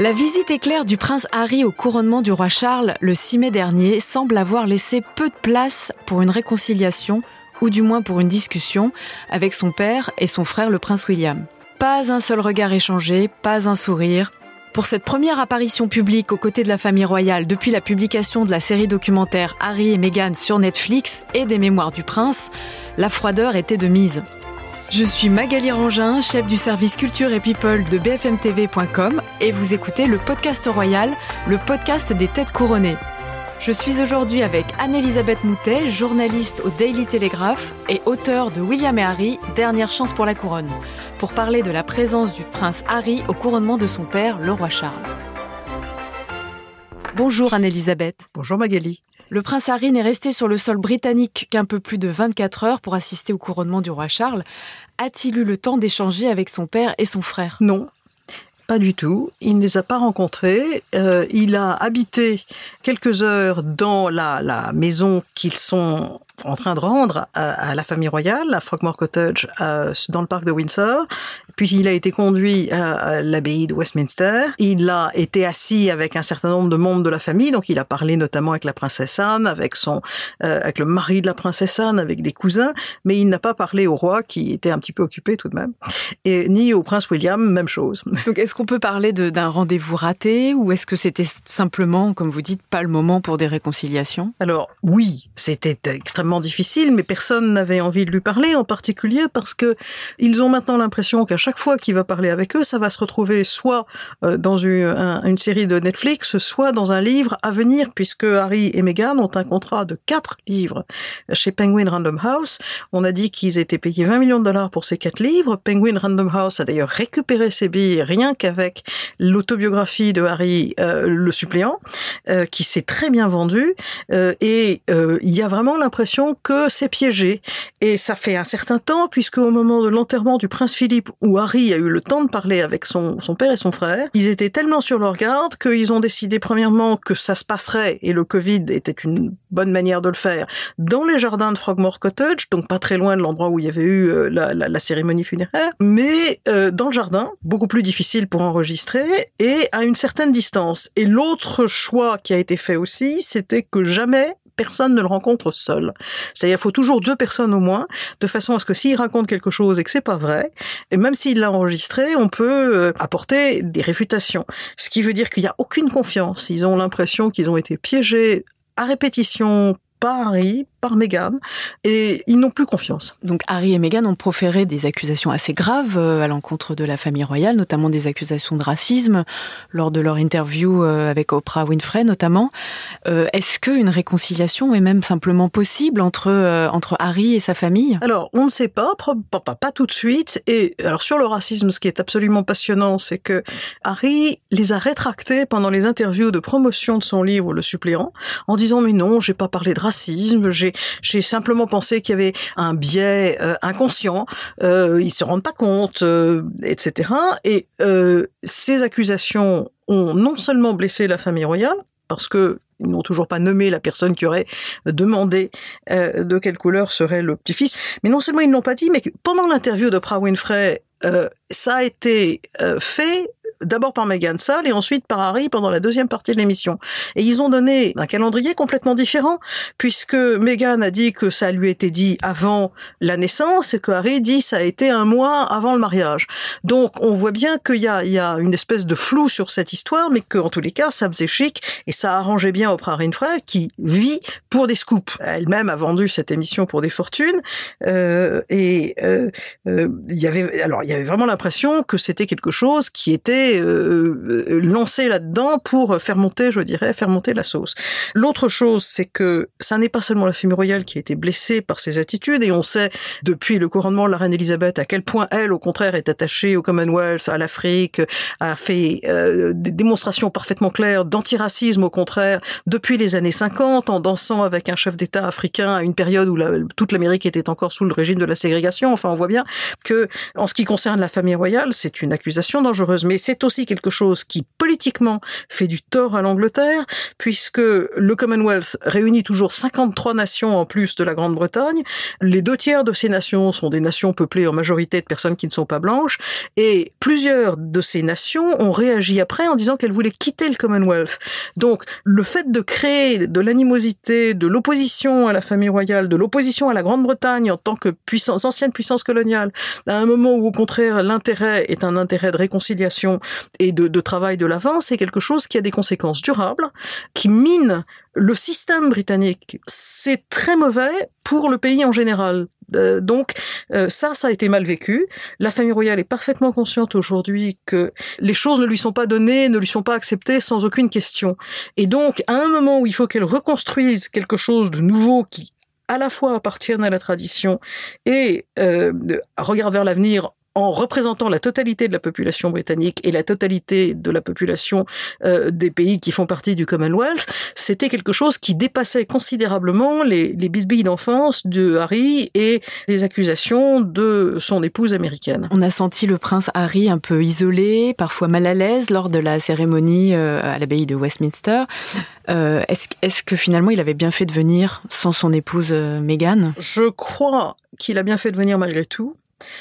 La visite éclair du prince Harry au couronnement du roi Charles le 6 mai dernier semble avoir laissé peu de place pour une réconciliation, ou du moins pour une discussion, avec son père et son frère le prince William. Pas un seul regard échangé, pas un sourire. Pour cette première apparition publique aux côtés de la famille royale depuis la publication de la série documentaire Harry et Meghan sur Netflix et des mémoires du prince, la froideur était de mise. Je suis Magali Rangin, chef du service culture et people de bfmtv.com et vous écoutez le podcast royal, le podcast des têtes couronnées. Je suis aujourd'hui avec Anne-Elisabeth Moutet, journaliste au Daily Telegraph et auteur de William et Harry, Dernière chance pour la couronne, pour parler de la présence du prince Harry au couronnement de son père, le roi Charles. Bonjour Anne-Elisabeth. Bonjour Magali. Le prince Harry n'est resté sur le sol britannique qu'un peu plus de 24 heures pour assister au couronnement du roi Charles. A-t-il eu le temps d'échanger avec son père et son frère? Non, pas du tout. Il ne les a pas rencontrés. Euh, il a habité quelques heures dans la, la maison qu'ils sont en train de rendre à, la famille royale, à Frogmore Cottage, dans le parc de Windsor. Puis il a été conduit à, l'abbaye de Westminster. Il a été assis avec un certain nombre de membres de la famille, donc il a parlé notamment avec la princesse Anne, avec son, euh, avec le mari de la princesse Anne, avec des cousins, mais il n'a pas parlé au roi qui était un petit peu occupé tout de même, et ni au prince William, même chose. Donc est-ce qu'on peut parler d'un rendez-vous raté ou est-ce que c'était simplement, comme vous dites, pas le moment pour des réconciliations? Alors oui, c'était extrêmement difficile, mais personne n'avait envie de lui parler, en particulier parce que ils ont maintenant l'impression qu'à chaque fois qu'il va parler avec eux, ça va se retrouver soit euh, dans une, série de Netflix, soit dans un livre à venir, puisque Harry et Meghan ont un contrat de quatre livres chez Penguin Random House. On a dit qu'ils étaient payés 20 millions de dollars pour ces quatre livres. Penguin Random House a d'ailleurs récupéré ses billets rien qu'avec l'autobiographie de Harry, euh, le suppléant, euh, qui s'est très bien vendue. et il y a vraiment l'impression que c'est piégé. Et ça fait un certain temps, puisque au moment de l'enterrement du prince Philippe, où Harry a eu le temps de parler avec son, son père et son frère, ils étaient tellement sur leur garde qu'ils ont décidé premièrement que ça se passerait, et le Covid était une bonne manière de le faire, dans les jardins de Frogmore Cottage, donc pas très loin de l'endroit où il y avait eu euh, la, la, cérémonie funéraire, mais euh, dans le jardin, beaucoup plus difficile pour enregistrer, et à une certaine distance. Et l'autre choix qui a été fait aussi, c'était que jamais personne ne le rencontre seul. C'est-à-dire, il faut toujours deux personnes au moins, de façon à ce que s'il raconte quelque chose et que c'est pas vrai, et même s'il l'a enregistré, on peut euh, apporter des réfutations. Ce qui veut dire qu'il n'y a aucune confiance. Ils ont l'impression qu'ils ont été piégés à répétition par Harry, par Meghan, et ils n'ont plus confiance. Donc Harry et Meghan ont proféré des accusations assez graves euh, à l'encontre de la famille royale, notamment des accusations de racisme lors de leur interview euh, avec Oprah Winfrey notamment. Euh, est-ce qu'une réconciliation est même simplement possible entre, entre Harry et sa famille? Alors on ne sait pas, pas, pas tout de suite. Et alors sur le racisme, ce qui est absolument passionnant, c'est que Harry les a rétractés pendant les interviews de promotion de son livre Le suppléant, en disant mais non, j'ai pas parlé de racisme j'ai simplement pensé qu'il y avait un biais euh, inconscient. Euh, ils se rendent pas compte, euh, etc. Et euh, ces accusations ont non seulement blessé la famille royale, parce que ils n'ont toujours pas nommé la personne qui aurait demandé de quelle couleur serait le petit-fils. Mais non seulement ils ne l'ont pas dit, mais pendant l'interview de Pra Winfrey, ça a été fait d'abord par Meghan seule et ensuite par Harry pendant la deuxième partie de l'émission. Et ils ont donné un calendrier complètement différent, puisque Meghan a dit que ça lui était dit avant la naissance et que Harry dit ça a été un mois avant le mariage. Donc on voit bien qu'il y a, il y a une espèce de flou sur cette histoire, mais qu'en tous les cas, ça faisait chic et ça arrangeait bien Oprah Winfrey qui vit pour des scoops. Elle-même a vendu cette émission pour des fortunes euh, et euh, euh, y avait alors il y avait vraiment l'impression que c'était quelque chose qui était euh, lancé là-dedans pour faire monter, je dirais, faire monter la sauce. L'autre chose, c'est que ça n'est pas seulement la famille royale qui a été blessée par ces attitudes, et on sait depuis le couronnement de la reine Elisabeth à quel point elle, au contraire, est attachée au Commonwealth, à l'Afrique, a fait euh, des démonstrations parfaitement claires d'antiracisme, au contraire, depuis les années 50, en dansant avec un chef d'État africain à une période où toute l'Amérique était encore sous le régime de la ségrégation. Enfin, on voit bien que, en ce qui concerne la famille royale, c'est une accusation dangereuse. Mais c'est aussi quelque chose qui politiquement fait du tort à l'Angleterre, puisque le Commonwealth réunit toujours 53 nations en plus de la Grande-Bretagne. Les deux tiers de ces nations sont des nations peuplées en majorité de personnes qui ne sont pas blanches, et plusieurs de ces nations ont réagi après en disant qu'elles voulaient quitter le Commonwealth. Donc, le fait de créer de l'animosité, de l'opposition à la famille royale, de l'opposition à la Grande-Bretagne en tant que puissance, ancienne puissance coloniale, à un moment où au contraire l'intérêt est un intérêt de réconciliation et de, travail de l'avant, c'est quelque chose qui a des conséquences durables, qui mine le système britannique. C'est très mauvais pour le pays en général. Euh, donc euh, ça, ça a été mal vécu. La famille royale est parfaitement consciente aujourd'hui que les choses ne lui sont pas données, ne lui sont pas acceptées sans aucune question. Et donc, à un moment où il faut qu'elle reconstruise quelque chose de nouveau qui à la fois appartienne à la tradition et euh, regarde vers l'avenir en représentant la totalité de la population britannique et la totalité de la population euh, des pays qui font partie du Commonwealth, c'était quelque chose qui dépassait considérablement les, les bisbilles d'enfance de Harry et les accusations de son épouse américaine. On a senti le prince Harry un peu isolé, parfois mal à l'aise lors de la cérémonie euh, à l'abbaye de Westminster. Euh, Est-ce est que finalement il avait bien fait de venir sans son épouse euh, Meghan? Je crois qu'il a bien fait de venir malgré tout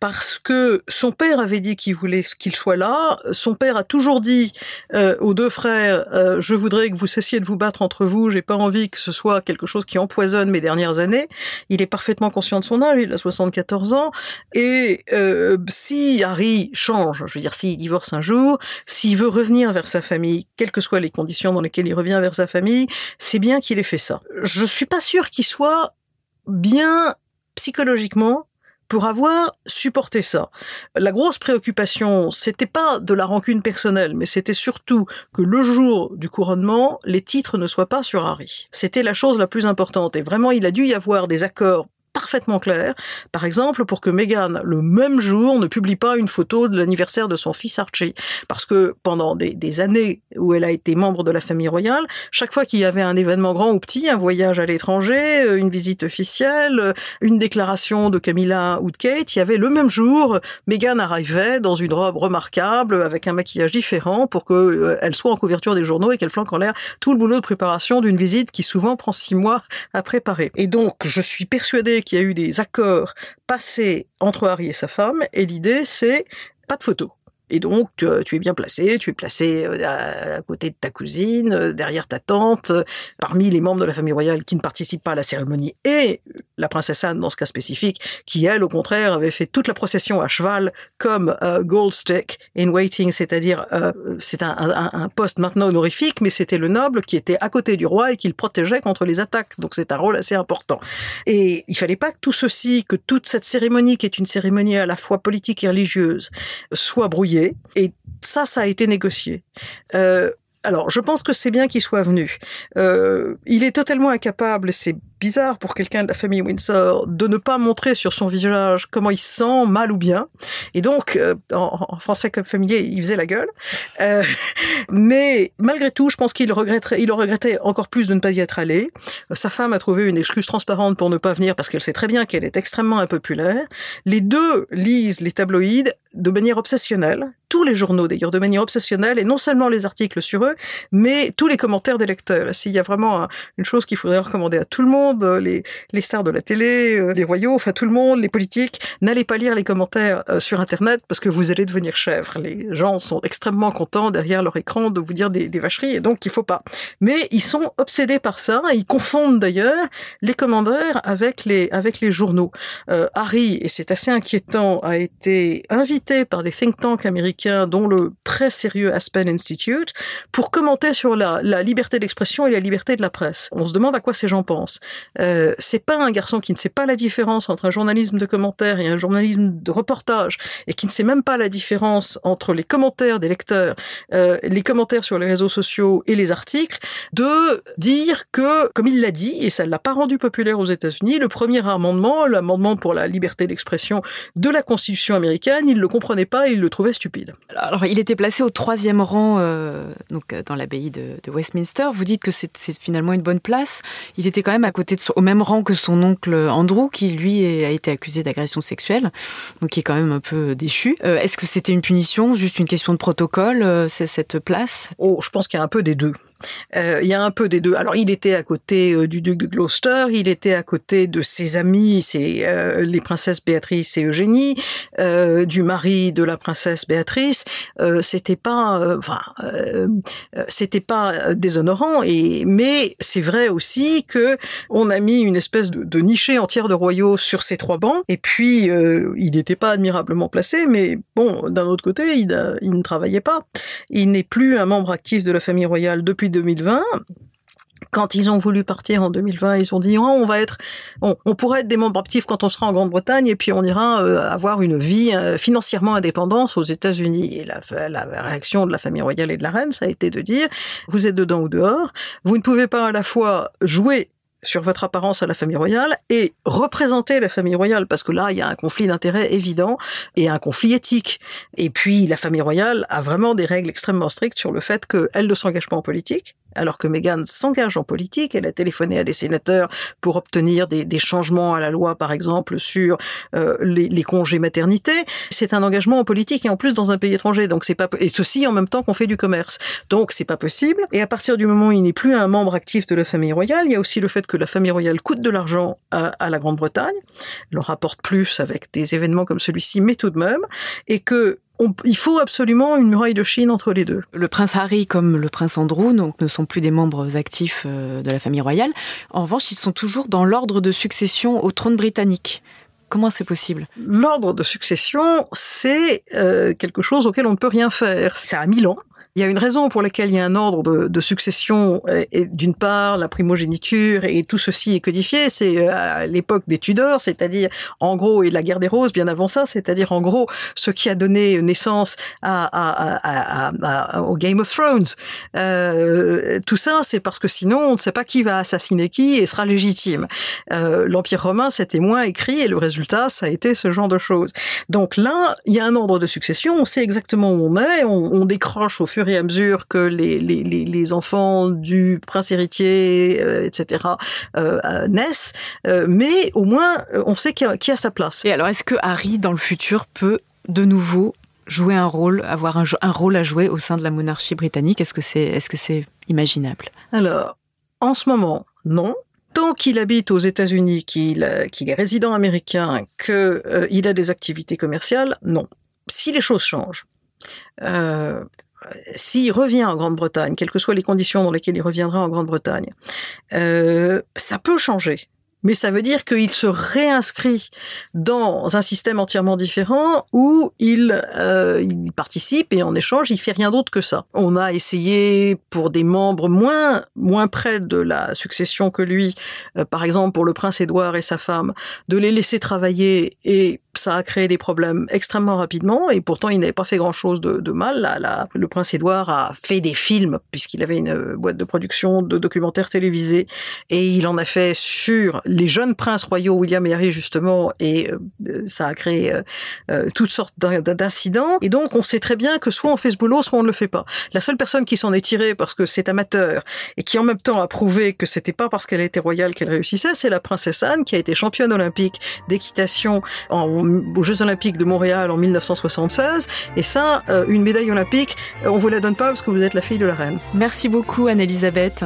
parce que son père avait dit qu'il voulait qu'il soit là. Son père a toujours dit euh, aux deux frères euh, "Je voudrais que vous cessiez de vous battre entre vous. J'ai pas envie que ce soit quelque chose qui empoisonne mes dernières années." Il est parfaitement conscient de son âge. Il a 74 ans. Et euh, si Harry change, je veux dire, s'il divorce un jour, s'il veut revenir vers sa famille, quelles que soient les conditions dans lesquelles il revient vers sa famille, c'est bien qu'il ait fait ça. Je suis pas sûr qu'il soit bien psychologiquement pour avoir supporté ça. La grosse préoccupation, c'était pas de la rancune personnelle, mais c'était surtout que le jour du couronnement, les titres ne soient pas sur Harry. C'était la chose la plus importante. Et vraiment, il a dû y avoir des accords parfaitement clair. Par exemple, pour que Meghan, le même jour, ne publie pas une photo de l'anniversaire de son fils Archie. Parce que pendant des, années où elle a été membre de la famille royale, chaque fois qu'il y avait un événement grand ou petit, un voyage à l'étranger, euh, une visite officielle, euh, une déclaration de Camilla ou de Kate, il y avait le même jour, Meghan arrivait dans une robe remarquable, avec un maquillage différent, pour qu'elle euh, soit en couverture des journaux et qu'elle flanque en l'air tout le boulot de préparation d'une visite qui souvent prend six mois à préparer. Et donc, je suis persuadée qu'il y a eu des accords passés entre Harry et sa femme, et l'idée c'est pas de photos. Et donc, tu es bien placé, tu es placé euh, à côté de ta cousine, euh, derrière ta tante, euh, parmi les membres de la famille royale qui ne participent pas à la cérémonie, et la princesse Anne dans ce cas spécifique, qui elle, au contraire, avait fait toute la procession à cheval comme uh, Goldstick in Waiting, c'est-à-dire c'est un, un, un, poste maintenant honorifique, mais c'était le noble qui était à côté du roi et qui le protégeait contre les attaques. Donc c'est un rôle assez important. Et il fallait pas que tout ceci, que toute cette cérémonie, qui est une cérémonie à la fois politique et religieuse, soit brouillée et ça, ça a été négocié. Euh, alors, je pense que c'est bien qu'il soit venu. Euh, il est totalement incapable, c'est bizarre pour quelqu'un de la famille Windsor de ne pas montrer sur son visage comment il se sent, mal ou bien. Et donc, euh, en, en, français comme familier, il faisait la gueule. Euh, mais malgré tout, je pense qu'il regretterait, il regrettait encore plus de ne pas y être allé. Euh, sa femme a trouvé une excuse transparente pour ne pas venir parce qu'elle sait très bien qu'elle est extrêmement impopulaire. Les deux lisent les tabloïds de manière obsessionnelle, tous les journaux d'ailleurs de manière obsessionnelle, et non seulement les articles sur eux, mais tous les commentaires des lecteurs. S'il y a vraiment une chose qu'il faudrait recommander à tout le monde, les, les stars de la télé, euh, les royaux, enfin tout le monde, les politiques, n'allez pas lire les commentaires euh, sur Internet parce que vous allez devenir chèvre. Les gens sont extrêmement contents derrière leur écran de vous dire des, vacheries, et donc il faut pas. Mais ils sont obsédés par ça, et ils confondent d'ailleurs les commentaires avec les, avec les journaux. Euh, Harry, et c'est assez inquiétant, a été invité par des think tanks américains, dont le très sérieux Aspen Institute, pour commenter sur la, liberté d'expression et la liberté de la presse. On se demande à quoi ces gens pensent. Euh, c'est pas un garçon qui ne sait pas la différence entre un journalisme de commentaires et un journalisme de reportage, et qui ne sait même pas la différence entre les commentaires des lecteurs, euh, les commentaires sur les réseaux sociaux et les articles, de dire que, comme il l'a dit, et ça ne l'a pas rendu populaire aux États-Unis, le premier amendement, l'amendement pour la liberté d'expression de la Constitution américaine, il le comprenait pas et il le trouvait stupide. Alors, il était placé au troisième rang euh, donc dans l'abbaye de, Westminster. Vous dites que c'est finalement une bonne place. Il était quand même à côté au même rang que son oncle Andrew, qui lui a été accusé d'agression sexuelle, donc qui est quand même un peu déchu. Est-ce que c'était une punition, juste une question de protocole, cette place? Oh, je pense qu'il y a un peu des deux. Euh, il y a un peu des deux. Alors, il était à côté euh, du duc de Gloucester, il était à côté de ses amis, c'est euh, les princesses Béatrice et Eugénie, du mari de la princesse Béatrice. c'était pas, enfin, c'était pas déshonorant. Et mais c'est vrai aussi que on a mis une espèce de, de nichée entière de royaux sur ces trois bancs. Et puis, il n'était pas admirablement placé, mais bon, d'un autre côté, il, il ne travaillait pas. Il n'est plus un membre actif de la famille royale depuis 2020. Quand ils ont voulu partir en 2020, ils ont dit oh, on va être, on, pourrait être des membres actifs quand on sera en Grande-Bretagne et puis on ira euh, avoir une vie euh, financièrement indépendante aux États-Unis. Et la, la, réaction de la famille royale et de la reine, ça a été de dire vous êtes dedans ou dehors. Vous ne pouvez pas à la fois jouer sur votre apparence à la famille royale et représenter la famille royale parce que là il y a un conflit d'intérêts évident et un conflit éthique. Et puis la famille royale a vraiment des règles extrêmement strictes sur le fait qu'elle ne s'engage pas en politique, alors que Meghan s'engage en politique. Elle a téléphoné à des sénateurs pour obtenir des, changements à la loi, par exemple, sur euh, les, congés maternité. C'est un engagement en politique et en plus dans un pays étranger. Donc c'est pas et ceci en même temps qu'on fait du commerce. Donc c'est pas possible. Et à partir du moment où il n'est plus un membre actif de la famille royale, il y a aussi le fait que la famille royale coûte de l'argent à, à la Grande-Bretagne, leur rapporte plus avec des événements comme celui-ci, mais tout de même, et que il faut absolument une muraille de Chine entre les deux. Le prince Harry comme le prince Andrew donc, ne sont plus des membres actifs euh, de la famille royale. En revanche, ils sont toujours dans l'ordre de succession au trône britannique. Comment c'est possible? L'ordre de succession, c'est euh, quelque chose auquel on ne peut rien faire. C'est à Milan. Il y a une raison pour laquelle il y a un ordre de, succession. Et, d'une part, la primogéniture et tout ceci est codifié. C'est euh, à l'époque des Tudors, c'est-à-dire en gros et la guerre des roses bien avant ça, c'est-à-dire en gros ce qui a donné naissance à, au Game of Thrones. Euh, tout ça, c'est parce que sinon on ne sait pas qui va assassiner qui et sera légitime. Euh, L'Empire romain c'était moins écrit et le résultat ça a été ce genre de choses. Donc là, il y a un ordre de succession. On sait exactement où on est. On, on décroche au fur et à mesure que les, les, les enfants du prince héritier, euh, etc., euh, euh, naissent. mais au moins, on sait qui a, qui a sa place. Et alors, est-ce que Harry, dans le futur, peut de nouveau jouer un rôle, avoir un, un, rôle à jouer au sein de la monarchie britannique? Est-ce que c'est est -ce c'est imaginable? Alors, en ce moment, non. Tant qu'il habite aux États-Unis, qu'il qu'il est résident américain, qu'il a des activités commerciales, non. Si les choses changent, euh, s'il revient en Grande-Bretagne, quelles que soient les conditions dans lesquelles il reviendra en Grande-Bretagne, euh, ça peut changer mais ça veut dire qu'il se réinscrit dans un système entièrement différent où il, euh, il participe et en échange, il fait rien d'autre que ça. On a essayé pour des membres moins moins près de la succession que lui, euh, par exemple pour le prince Édouard et sa femme, de les laisser travailler et ça a créé des problèmes extrêmement rapidement et pourtant il n'avait pas fait grand chose de, mal. Là, le prince Édouard a fait des films puisqu'il avait une boîte de production de documentaires télévisés et il en a fait sur les jeunes princes royaux, William et Harry justement, et euh, ça a créé euh, euh, toutes sortes d'incidents. Et donc on sait très bien que soit on fait ce boulot, soit on ne le fait pas. La seule personne qui s'en est tirée parce que c'est amateur et qui en même temps a prouvé que c'était pas parce qu'elle était royale qu'elle réussissait, c'est la princesse Anne qui a été championne olympique d'équitation aux Jeux olympiques de Montréal en 1976. Et ça, une médaille olympique, on vous la donne pas parce que vous êtes la fille de la reine. Merci beaucoup Anne-Elisabeth.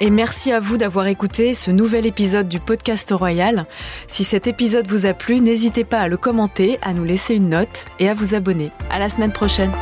Et merci à vous d'avoir écouté ce nouvel épisode du podcast Royal. Si cet épisode vous a plu, n'hésitez pas à le commenter, à nous laisser une note et à vous abonner. À la semaine prochaine.